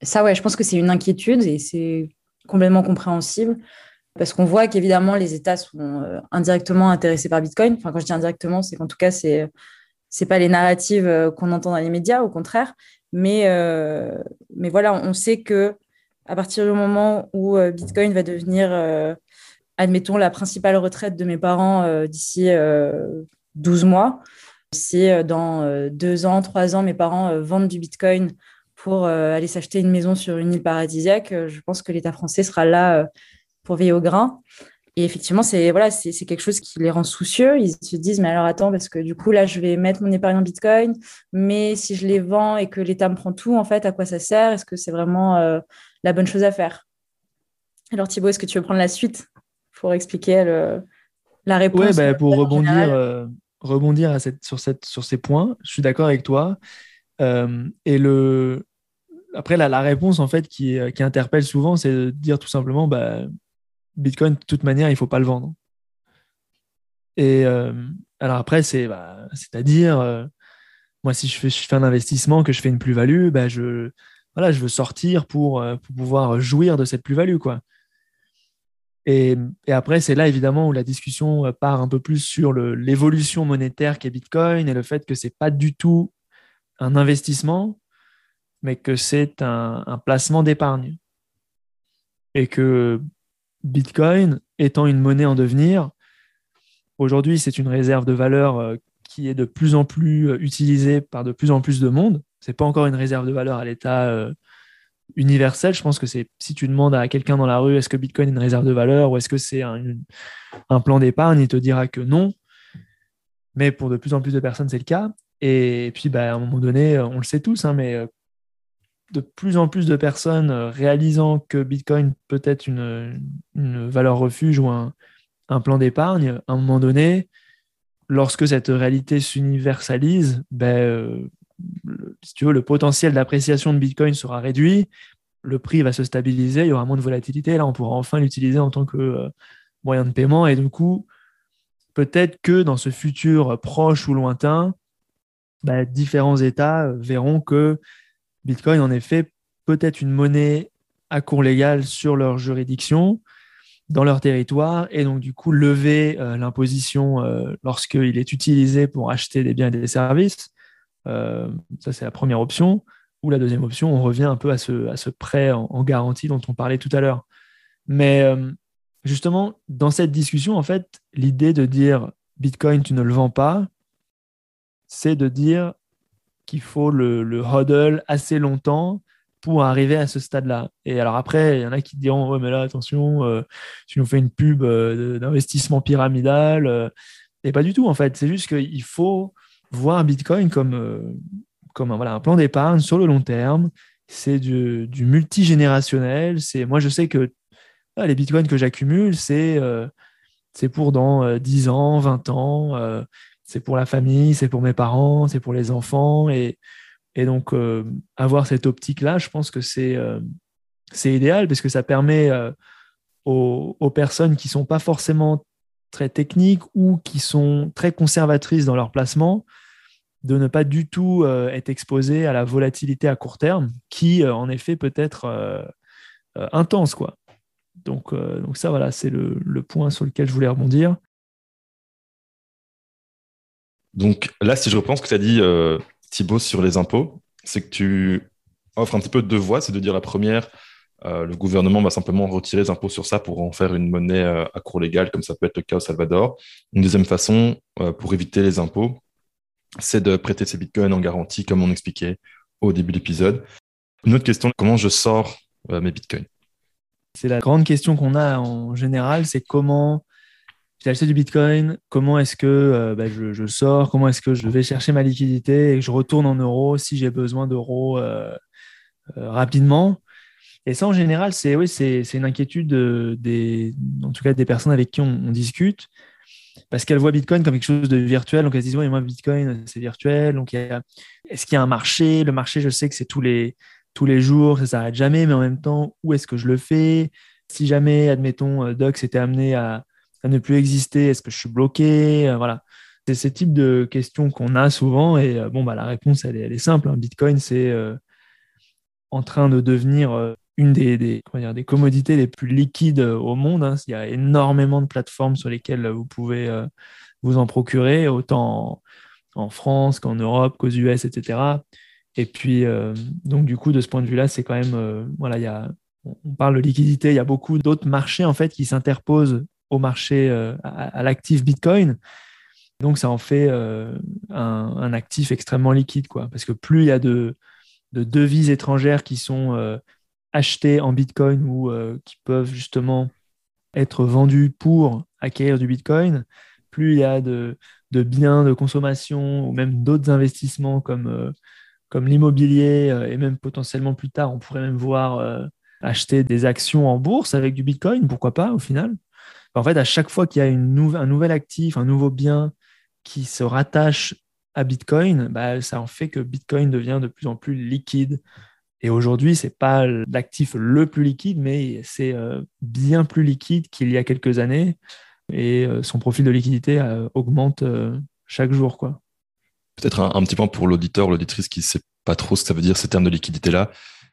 Ça, ouais, je pense que c'est une inquiétude et c'est complètement compréhensible parce qu'on voit qu'évidemment, les États sont euh, indirectement intéressés par Bitcoin. Enfin, quand je dis indirectement, c'est qu'en tout cas, c'est c'est pas les narratives euh, qu'on entend dans les médias, au contraire. Mais, euh, mais voilà, on sait que à partir du moment où Bitcoin va devenir, admettons, la principale retraite de mes parents d'ici 12 mois, si dans deux ans, trois ans, mes parents vendent du Bitcoin pour aller s'acheter une maison sur une île paradisiaque, je pense que l'État français sera là pour veiller au grain. Et effectivement, c'est voilà, c'est quelque chose qui les rend soucieux. Ils se disent, mais alors attends, parce que du coup, là, je vais mettre mon épargne en Bitcoin, mais si je les vends et que l'État me prend tout, en fait, à quoi ça sert? Est-ce que c'est vraiment euh, la bonne chose à faire? Alors Thibaut, est-ce que tu veux prendre la suite pour expliquer la réponse Oui, bah, pour rebondir, euh, rebondir à cette, sur, cette, sur ces points, je suis d'accord avec toi. Euh, et le, après, la, la réponse, en fait, qui, qui interpelle souvent, c'est de dire tout simplement, bah, Bitcoin, de toute manière, il ne faut pas le vendre. Et euh, alors après, c'est bah, à dire euh, moi, si je fais, je un investissement, que je fais une plus-value, bah, je, veux sortir pour, euh, pour pouvoir jouir de cette plus-value. Et, après, c'est là évidemment où la discussion part un peu plus sur l'évolution monétaire qu'est Bitcoin et le fait que ce n'est pas du tout un investissement, mais que c'est un placement d'épargne. Et que Bitcoin étant une monnaie en devenir, aujourd'hui c'est une réserve de valeur euh, qui est de plus en plus euh, utilisée par de plus en plus de monde. Ce n'est pas encore une réserve de valeur à l'état euh, universel. Je pense que c'est si tu demandes à quelqu'un dans la rue est-ce que Bitcoin est une réserve de valeur ou est-ce que c'est un, plan d'épargne, il te dira que non. Mais pour de plus en plus de personnes, c'est le cas. Et puis, bah, à un moment donné, on le sait tous, hein, mais de plus en plus de personnes euh, réalisant que Bitcoin peut être une, valeur refuge ou un, plan d'épargne, à un moment donné, lorsque cette réalité s'universalise, ben, euh, le, potentiel d'appréciation de Bitcoin sera réduit, le prix va se stabiliser, il y aura moins de volatilité, là on pourra enfin l'utiliser en tant que euh, moyen de paiement, et du coup, peut-être que dans ce futur proche ou lointain, ben, différents États verront que Bitcoin, en effet, peut être une monnaie à cours légal sur leur juridiction, dans leur territoire, et donc du coup lever euh, l'imposition euh, lorsqu'il est utilisé pour acheter des biens et des services. Euh, ça, c'est la première option. Ou la deuxième option, on revient un peu à ce, à ce prêt en, garantie dont on parlait tout à l'heure. Mais justement, dans cette discussion, en fait, l'idée de dire Bitcoin, tu ne le vends pas, c'est de dire qu'il faut le, le hodl assez longtemps pour arriver à ce stade-là. Et alors après, il y en a qui diront, ouais, mais là, attention, euh, tu nous fais une pub euh, d'investissement pyramidal. Euh. et pas du tout, en fait. C'est juste qu'il faut voir Bitcoin comme, comme un, voilà, un plan d'épargne sur le long terme. C'est du, du multigénérationnel. Moi, je sais que les Bitcoins que j'accumule, c'est, c'est pour dans 10 ans, 20 ans c'est pour la famille, c'est pour mes parents, c'est pour les enfants. Et, donc, euh, avoir cette optique-là, je pense que c'est euh, idéal parce que ça permet euh, aux, personnes qui ne sont pas forcément très techniques ou qui sont très conservatrices dans leur placement de ne pas du tout être exposées à la volatilité à court terme qui, en effet, peut être intense. Quoi. Donc, ça, voilà, c'est le point sur lequel je voulais rebondir. Donc là, si je reprends ce que tu as dit, euh, Thibaut, sur les impôts, c'est que tu offres un petit peu deux voies. C'est de dire la première, euh, le gouvernement va simplement retirer les impôts sur ça pour en faire une monnaie euh, à cours légal, comme ça peut être le cas au Salvador. Une deuxième façon, pour éviter les impôts, c'est de prêter ses bitcoins en garantie, comme on expliquait au début de l'épisode. Une autre question, comment je sors mes bitcoins? C'est la grande question qu'on a en général, c'est comment j'ai du Bitcoin, comment est-ce que euh, bah, je, sors, comment est-ce que je vais chercher ma liquidité et que je retourne en euros si j'ai besoin d'euros euh, euh, rapidement. Et ça, en général, c'est oui, une inquiétude des, en tout cas des personnes avec qui on, discute. parce qu'elles voient Bitcoin comme quelque chose de virtuel. Donc elles se disent, oui, moi, Bitcoin, c'est virtuel. Donc est-ce qu'il y a un marché? Le marché, je sais que c'est tous les, tous les jours, ça s'arrête jamais, mais en même temps, où est-ce que je le fais? Si jamais, admettons, Docs était amené à, ne plus exister, est-ce que je suis bloqué Voilà. C'est ce type de questions qu'on a souvent. Et bon, bah, la réponse, elle est, simple. Hein. Bitcoin, c'est en train de devenir une des, des, dire, des, commodités les plus liquides euh, au monde. Hein. Il y a énormément de plateformes sur lesquelles vous pouvez euh, vous en procurer, autant en, France qu'en Europe, qu'aux US, etc. Et puis, euh, donc du coup, de ce point de vue-là, c'est quand même, voilà, il y a, on parle de liquidité, il y a beaucoup d'autres marchés en fait qui s'interposent au marché, à, l'actif Bitcoin. Donc, ça en fait un, un, actif extrêmement liquide, quoi. Parce que plus il y a de, de devises étrangères qui sont acheter en Bitcoin ou euh, qui peuvent justement être vendus pour acquérir du Bitcoin, plus il y a de, biens de consommation ou même d'autres investissements comme, euh, comme l'immobilier euh, et même potentiellement plus tard, on pourrait même voir acheter des actions en bourse avec du Bitcoin, pourquoi pas au final. En fait, à chaque fois qu'il y a un nouvel actif, un nouveau bien qui se rattache à Bitcoin, bah, ça en fait que Bitcoin devient de plus en plus liquide, et aujourd'hui, ce n'est pas l'actif le plus liquide, mais c'est euh, bien plus liquide qu'il y a quelques années. Et euh, son profil de liquidité euh, augmente chaque jour. Peut-être un, petit point pour l'auditeur, l'auditrice qui ne sait pas trop ce que ça veut dire, ces termes de liquidité-là.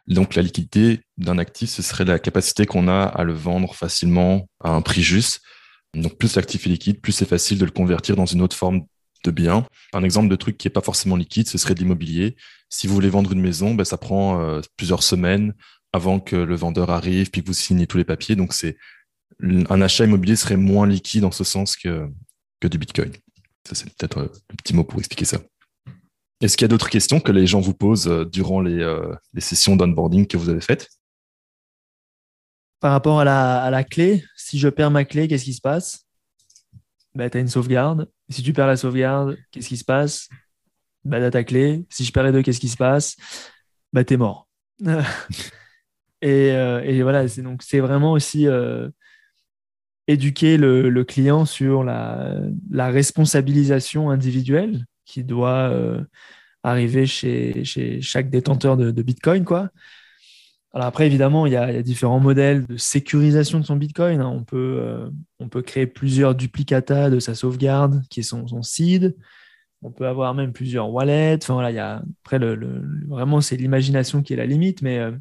Donc la liquidité d'un actif, ce serait la capacité qu'on a à le vendre facilement à un prix juste. Donc plus l'actif est liquide, plus c'est facile de le convertir dans une autre forme de biens. Un exemple de truc qui n'est pas forcément liquide, ce serait de l'immobilier. Si vous voulez vendre une maison, ben, ça prend euh, plusieurs semaines avant que le vendeur arrive, puis que vous signez tous les papiers. Donc, c'est un achat immobilier serait moins liquide en ce sens que, que du Bitcoin. Ça, c'est peut-être euh, un petit mot pour expliquer ça. Est-ce qu'il y a d'autres questions que les gens vous posent euh, durant les, les sessions d'onboarding que vous avez faites? Par rapport à la, clé, si je perds ma clé, qu'est-ce qui se passe? Bah, Tu une sauvegarde. Si tu perds la sauvegarde, qu'est-ce qui se passe? Bah, tu ta clé. Si je perds les deux, qu'est-ce qui se passe? Bah, es mort. <laughs> et, euh, et, voilà, c'est donc c'est vraiment aussi euh, éduquer le, client sur la, responsabilisation individuelle qui doit euh, arriver chez, chez, chaque détenteur de, Bitcoin, quoi. Alors après, évidemment, il y, a, différents modèles de sécurisation de son Bitcoin. Hein. On, peut, euh, on peut créer plusieurs duplicata de sa sauvegarde, qui est son, son seed. On peut avoir même plusieurs wallets. Enfin, voilà, il y a, après, le, vraiment, c'est l'imagination qui est la limite. Mais, euh,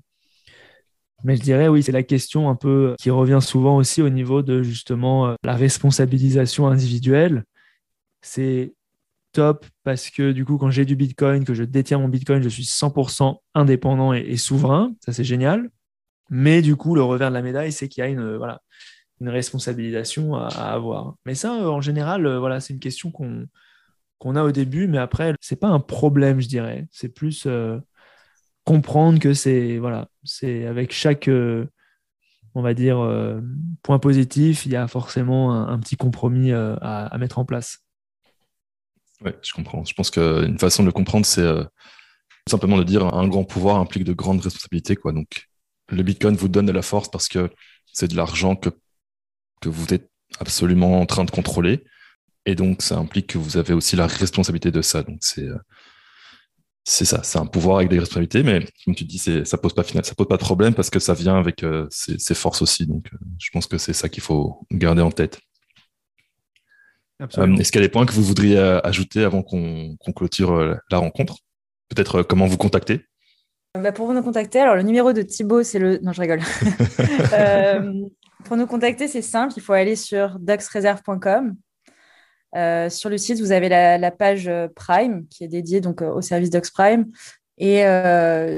mais je dirais, oui, c'est la question un peu qui revient souvent aussi au niveau de justement la responsabilisation individuelle. C'est top parce que du coup, quand j'ai du Bitcoin, que je détiens mon Bitcoin, je suis 100% indépendant et, souverain. Ça, c'est génial. Mais du coup, le revers de la médaille, c'est qu'il y a une, voilà, une responsabilisation à, avoir. Mais ça, en général, euh, voilà, c'est une question qu'on a au début, mais après, c'est pas un problème, je dirais. C'est plus euh, comprendre que c'est voilà, c'est avec chaque, euh, on va dire, point positif, il y a forcément un, petit compromis à, mettre en place. Oui, je comprends. Je pense qu'une façon de le comprendre, c'est euh, simplement de dire un grand pouvoir implique de grandes responsabilités. Donc, le Bitcoin vous donne de la force parce que c'est de l'argent que, que vous êtes absolument en train de contrôler. Et donc, ça implique que vous avez aussi la responsabilité de ça. Donc, c'est euh, ça, c'est un pouvoir avec des responsabilités, mais comme tu dis, ça pose pas pose pas de problème parce que ça vient avec euh, ses, forces aussi. Donc, je pense que c'est ça qu'il faut garder en tête. Euh, est-ce qu'il y a des points que vous voudriez euh, ajouter avant qu'on clôture euh, la rencontre? Peut-être comment vous contacter? Bah, Pour nous contacter, alors le numéro de Thibaut, c'est le. Non, je rigole. <laughs> pour nous contacter, c'est simple. Il faut aller sur duxreserve.com. sur le site, vous avez la, page Prime qui est dédiée donc au service Dux Prime. Et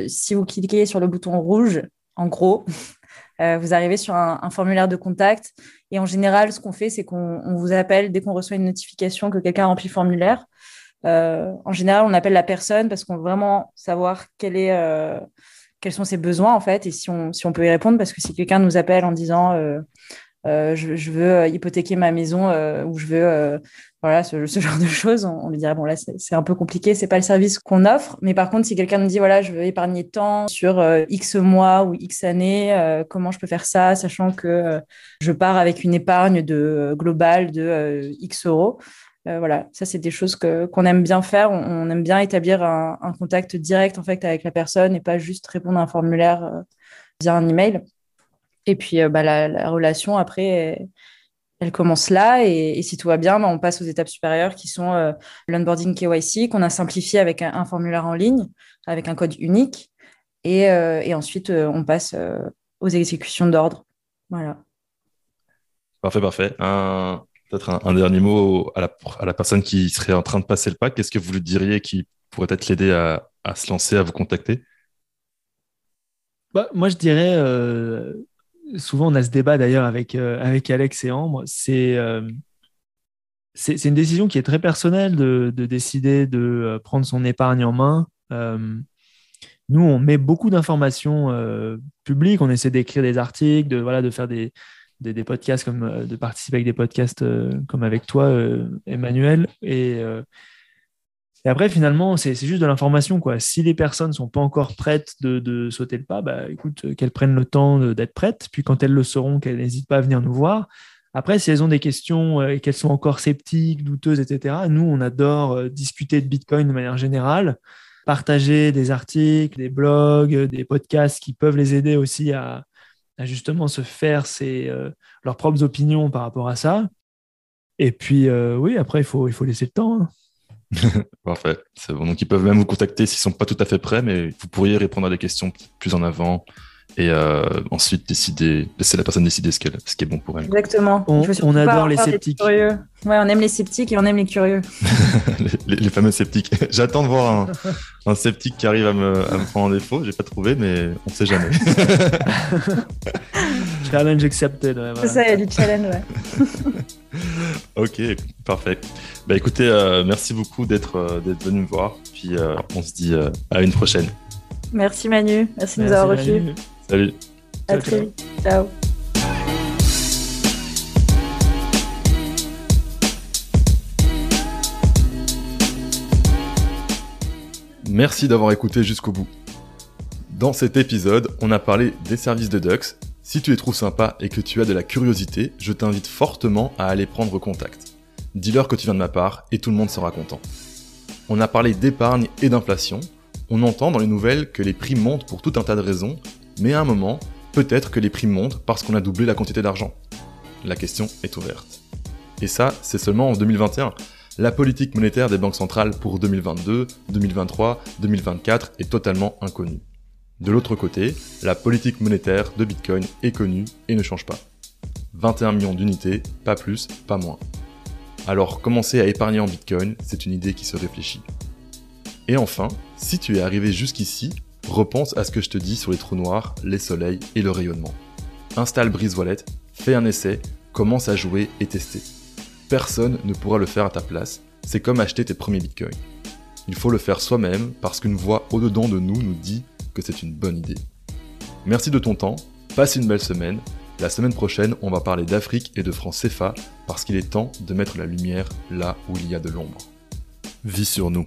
si vous cliquez sur le bouton rouge, en gros, <laughs> euh, vous arrivez sur un, formulaire de contact. Et en général, ce qu'on fait, c'est qu'on vous appelle dès qu'on reçoit une notification que quelqu'un a rempli le formulaire. Euh, en général, on appelle la personne parce qu'on veut vraiment savoir euh, quels sont ses besoins, en fait, et si on, si on peut y répondre. Parce que si quelqu'un nous appelle en disant je, veux hypothéquer ma maison ou je veux voilà, ce, genre de choses, on, lui dirait bon là c'est un peu compliqué, c'est pas le service qu'on offre. Mais par contre, si quelqu'un me dit voilà, je veux épargner temps sur euh, X mois ou X années, euh, comment je peux faire ça, sachant que euh, je pars avec une épargne de globale de X euros. voilà, ça c'est des choses qu'on aime bien faire. On, aime bien établir un, contact direct en fait avec la personne et pas juste répondre à un formulaire via un email. Et puis bah, la, la, relation après elle commence là et, si tout va bien, ben, on passe aux étapes supérieures qui sont euh, l'onboarding KYC qu'on a simplifié avec un, formulaire en ligne, avec un code unique. Et, euh, ensuite, euh, on passe aux exécutions d'ordre. Voilà. Parfait, parfait. Peut-être un, dernier mot à la, personne qui serait en train de passer le pas. Qu'est-ce que vous lui diriez qui pourrait être l'aider à, se lancer, à vous contacter? Bah, Moi, je dirais souvent on a ce débat d'ailleurs avec, euh, avec Alex et Ambre, euh, c'est une décision qui est très personnelle de, de décider de euh, prendre son épargne en main. nous, on met beaucoup d'informations publiques, on essaie d'écrire des articles, de, voilà, de faire des, des, des podcasts, comme, de participer avec des podcasts comme avec toi, Emmanuel. Et et après, finalement, c'est juste de l'information. Si les personnes ne sont pas encore prêtes de, sauter le pas, bah, écoute, euh, qu'elles prennent le temps d'être prêtes. Puis quand elles le seront, qu'elles n'hésitent pas à venir nous voir. Après, si elles ont des questions euh, et qu'elles sont encore sceptiques, douteuses, etc., nous, on adore euh, discuter de Bitcoin de manière générale, partager des articles, des blogs, des podcasts qui peuvent les aider aussi à, justement se faire leurs propres opinions par rapport à ça. Et puis, oui, après, il faut, il faut laisser le temps. Hein. <laughs> Parfait. Bon. Donc, ils peuvent même vous contacter s'ils sont pas tout à fait prêts, mais vous pourriez répondre à des questions plus en avant et euh, ensuite décider, laisser la personne décider ce, ce qui est bon pour elle. Exactement. On, adore les sceptiques. Ouais, on aime les sceptiques et on aime les curieux. <laughs> les, fameux sceptiques. <laughs> J'attends de voir un, sceptique qui arrive à me, à me prendre en défaut. J'ai pas trouvé, mais on sait jamais. challenge accepted. C'est ça, il y a du challenge, ouais. <laughs> ok, parfait. Bah écoutez, euh, merci beaucoup d'être euh, d'être venu me voir. Puis on se dit à une prochaine. Merci Manu, merci, de nous avoir reçus. Salut. À très vite. Ciao. Merci d'avoir écouté jusqu'au bout. Dans cet épisode, on a parlé des services de Dux. Si tu les trouves sympas et que tu as de la curiosité, je t'invite fortement à aller prendre contact. Dis-leur que tu viens de ma part et tout le monde sera content. On a parlé d'épargne et d'inflation. On entend dans les nouvelles que les prix montent pour tout un tas de raisons mais à un moment, peut-être que les prix montent parce qu'on a doublé la quantité d'argent. La question est ouverte. Et ça, c'est seulement en 2021. La politique monétaire des banques centrales pour 2022, 2023, 2024 est totalement inconnue. De l'autre côté, la politique monétaire de Bitcoin est connue et ne change pas. 21 millions d'unités, pas plus, pas moins. Alors commencer à épargner en Bitcoin, c'est une idée qui se réfléchit. Et enfin, si tu es arrivé jusqu'ici, repense à ce que je te dis sur les trous noirs, les soleils et le rayonnement. Installe Breeze Wallet, fais un essai, commence à jouer et tester. Personne ne pourra le faire à ta place, c'est comme acheter tes premiers bitcoins. Il faut le faire soi-même parce qu'une voix au-dedans de nous nous dit que c'est une bonne idée. Merci de ton temps, passe une belle semaine. La semaine prochaine, on va parler d'Afrique et de francs CFA parce qu'il est temps de mettre la lumière là où il y a de l'ombre. Vis sur nous.